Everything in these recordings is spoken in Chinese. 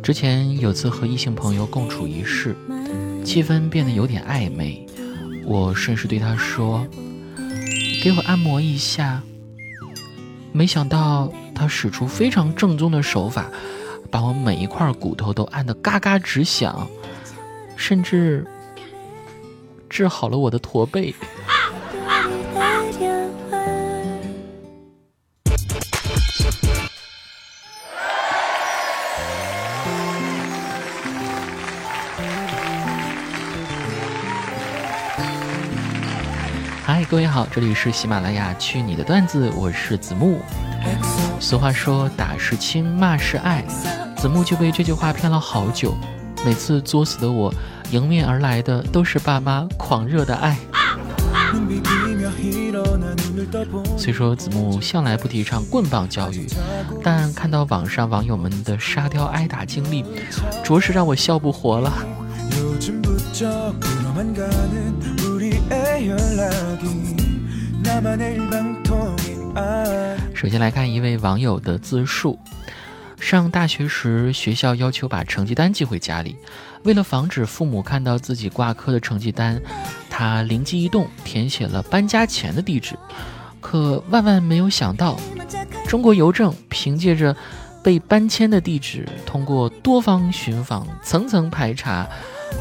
之前有次和异性朋友共处一室，气氛变得有点暧昧，我顺势对他说：“给我按摩一下。”没想到他使出非常正宗的手法，把我每一块骨头都按得嘎嘎直响，甚至治好了我的驼背。各位好，这里是喜马拉雅，去你的段子，我是子木。俗话说，打是亲，骂是爱，子木就被这句话骗了好久。每次作死的我，迎面而来的都是爸妈狂热的爱。虽说子木向来不提倡棍棒教育，但看到网上网友们的沙雕挨打经历，着实让我笑不活了。首先来看一位网友的自述：上大学时，学校要求把成绩单寄回家里，为了防止父母看到自己挂科的成绩单，他灵机一动，填写了搬家前的地址。可万万没有想到，中国邮政凭借着被搬迁的地址，通过多方寻访、层层排查，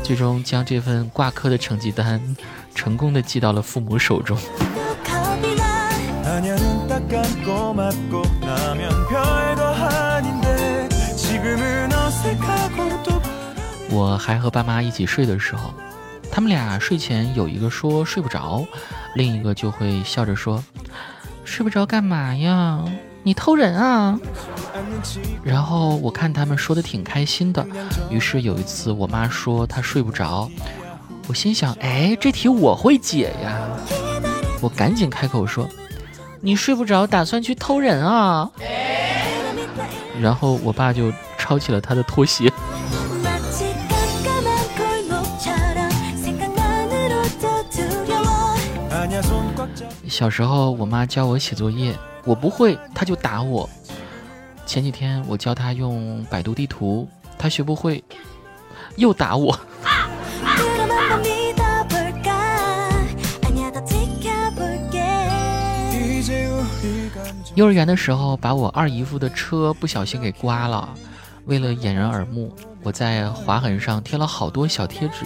最终将这份挂科的成绩单。成功的寄到了父母手中。我还和爸妈一起睡的时候，他们俩睡前有一个说睡不着，另一个就会笑着说：“睡不着干嘛呀？你偷人啊！”然后我看他们说的挺开心的，于是有一次我妈说她睡不着。我心想，哎，这题我会解呀！我赶紧开口说：“你睡不着，打算去偷人啊？”然后我爸就抄起了他的拖鞋。小时候，我妈教我写作业，我不会，她就打我。前几天我教他用百度地图，他学不会，又打我。幼儿园的时候，把我二姨夫的车不小心给刮了。为了掩人耳目，我在划痕上贴了好多小贴纸，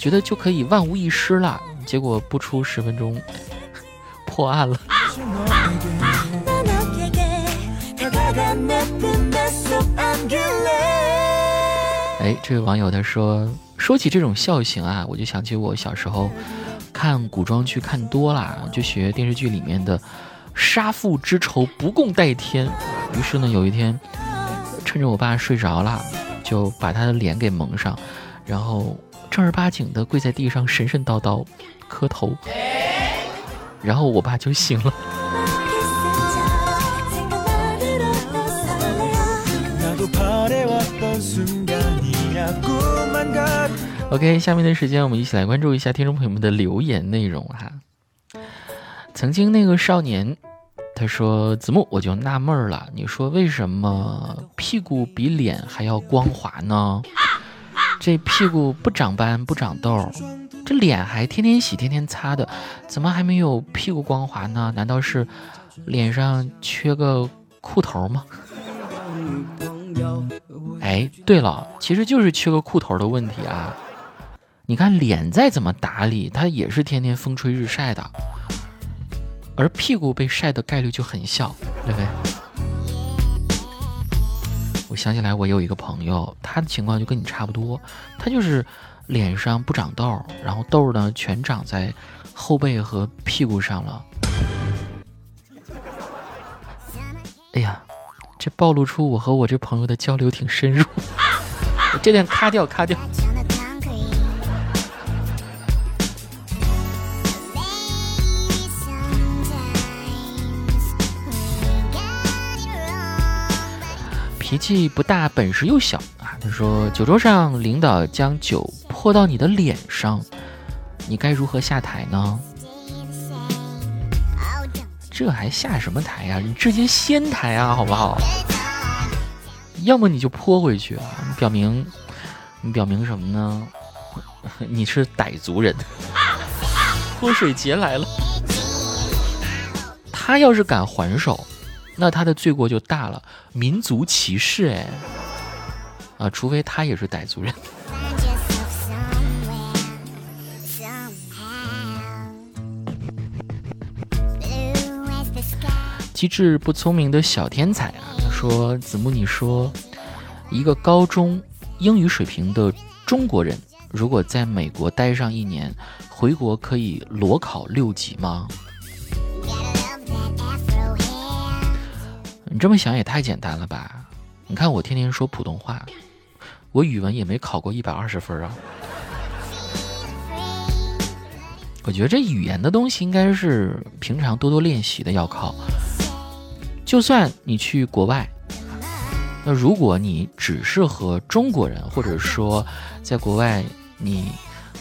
觉得就可以万无一失了。结果不出十分钟，破案了。这位网友他说，说起这种笑型啊，我就想起我小时候看古装剧看多了，就学电视剧里面的。杀父之仇不共戴天。于是呢，有一天，趁着我爸睡着了，就把他的脸给蒙上，然后正儿八经的跪在地上，神神叨叨磕头，然后我爸就醒了。OK，下面的时间我们一起来关注一下听众朋友们的留言内容哈。曾经那个少年，他说：“子木，我就纳闷了，你说为什么屁股比脸还要光滑呢？这屁股不长斑不长痘，这脸还天天洗天天擦的，怎么还没有屁股光滑呢？难道是脸上缺个裤头吗？”哎，对了，其实就是缺个裤头的问题啊！你看脸再怎么打理，它也是天天风吹日晒的。而屁股被晒的概率就很小，对不对？我想起来，我有一个朋友，他的情况就跟你差不多，他就是脸上不长痘，然后痘呢全长在后背和屁股上了。哎呀，这暴露出我和我这朋友的交流挺深入，这点卡掉，卡掉。脾气不大，本事又小啊！他说：“酒桌上，领导将酒泼到你的脸上，你该如何下台呢？”这还下什么台呀？你直接掀台啊，好不好？要么你就泼回去啊，你表明你表明什么呢？你是傣族人，泼水节来了。他要是敢还手，那他的罪过就大了，民族歧视哎。啊，除非他也是傣族人。机智不聪明的小天才啊，他说子木，你说一个高中英语水平的中国人，如果在美国待上一年，回国可以裸考六级吗？你这么想也太简单了吧？你看我天天说普通话。我语文也没考过一百二十分啊！我觉得这语言的东西应该是平常多多练习的，要靠。就算你去国外，那如果你只是和中国人，或者说在国外你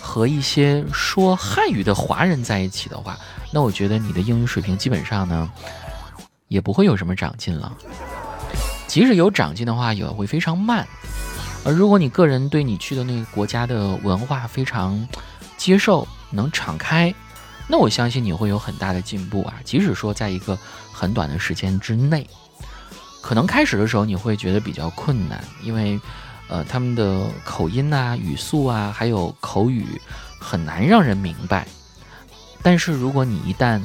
和一些说汉语的华人在一起的话，那我觉得你的英语水平基本上呢也不会有什么长进了。即使有长进的话，也会非常慢。而如果你个人对你去的那个国家的文化非常接受，能敞开，那我相信你会有很大的进步啊！即使说在一个很短的时间之内，可能开始的时候你会觉得比较困难，因为，呃，他们的口音啊、语速啊，还有口语很难让人明白。但是如果你一旦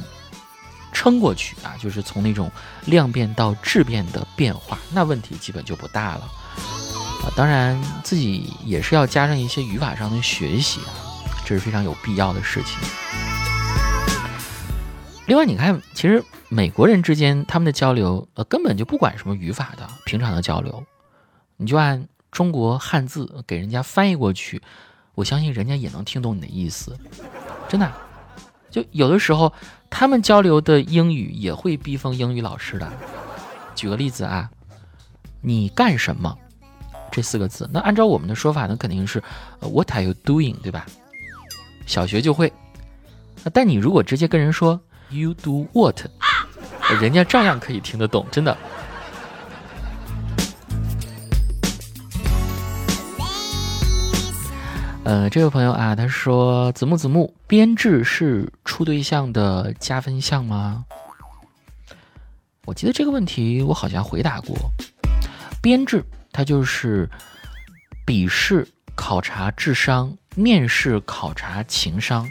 撑过去啊，就是从那种量变到质变的变化，那问题基本就不大了。啊当然，自己也是要加上一些语法上的学习啊，这是非常有必要的事情。另外，你看，其实美国人之间他们的交流，呃，根本就不管什么语法的，平常的交流，你就按中国汉字给人家翻译过去，我相信人家也能听懂你的意思。真的，就有的时候他们交流的英语也会逼疯英语老师的。举个例子啊，你干什么？这四个字，那按照我们的说法，那肯定是 What are you doing，对吧？小学就会。但你如果直接跟人说 You do what，人家照样可以听得懂，真的。呃，这位朋友啊，他说子木子木，编制是处对象的加分项吗？我记得这个问题我好像回答过，编制。它就是笔试考察智商，面试考察情商，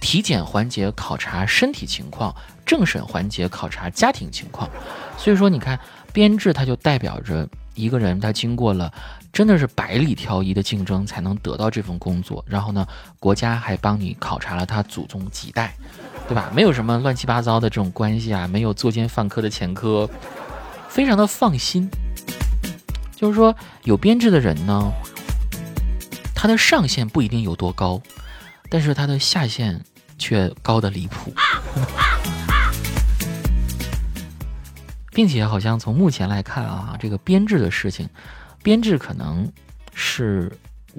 体检环节考察身体情况，政审环节考察家庭情况。所以说，你看编制，它就代表着一个人他经过了真的是百里挑一的竞争才能得到这份工作。然后呢，国家还帮你考察了他祖宗几代，对吧？没有什么乱七八糟的这种关系啊，没有作奸犯科的前科，非常的放心。就是说，有编制的人呢，他的上限不一定有多高，但是他的下限却高的离谱，并且好像从目前来看啊，这个编制的事情，编制可能是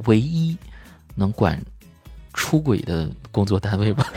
唯一能管出轨的工作单位吧。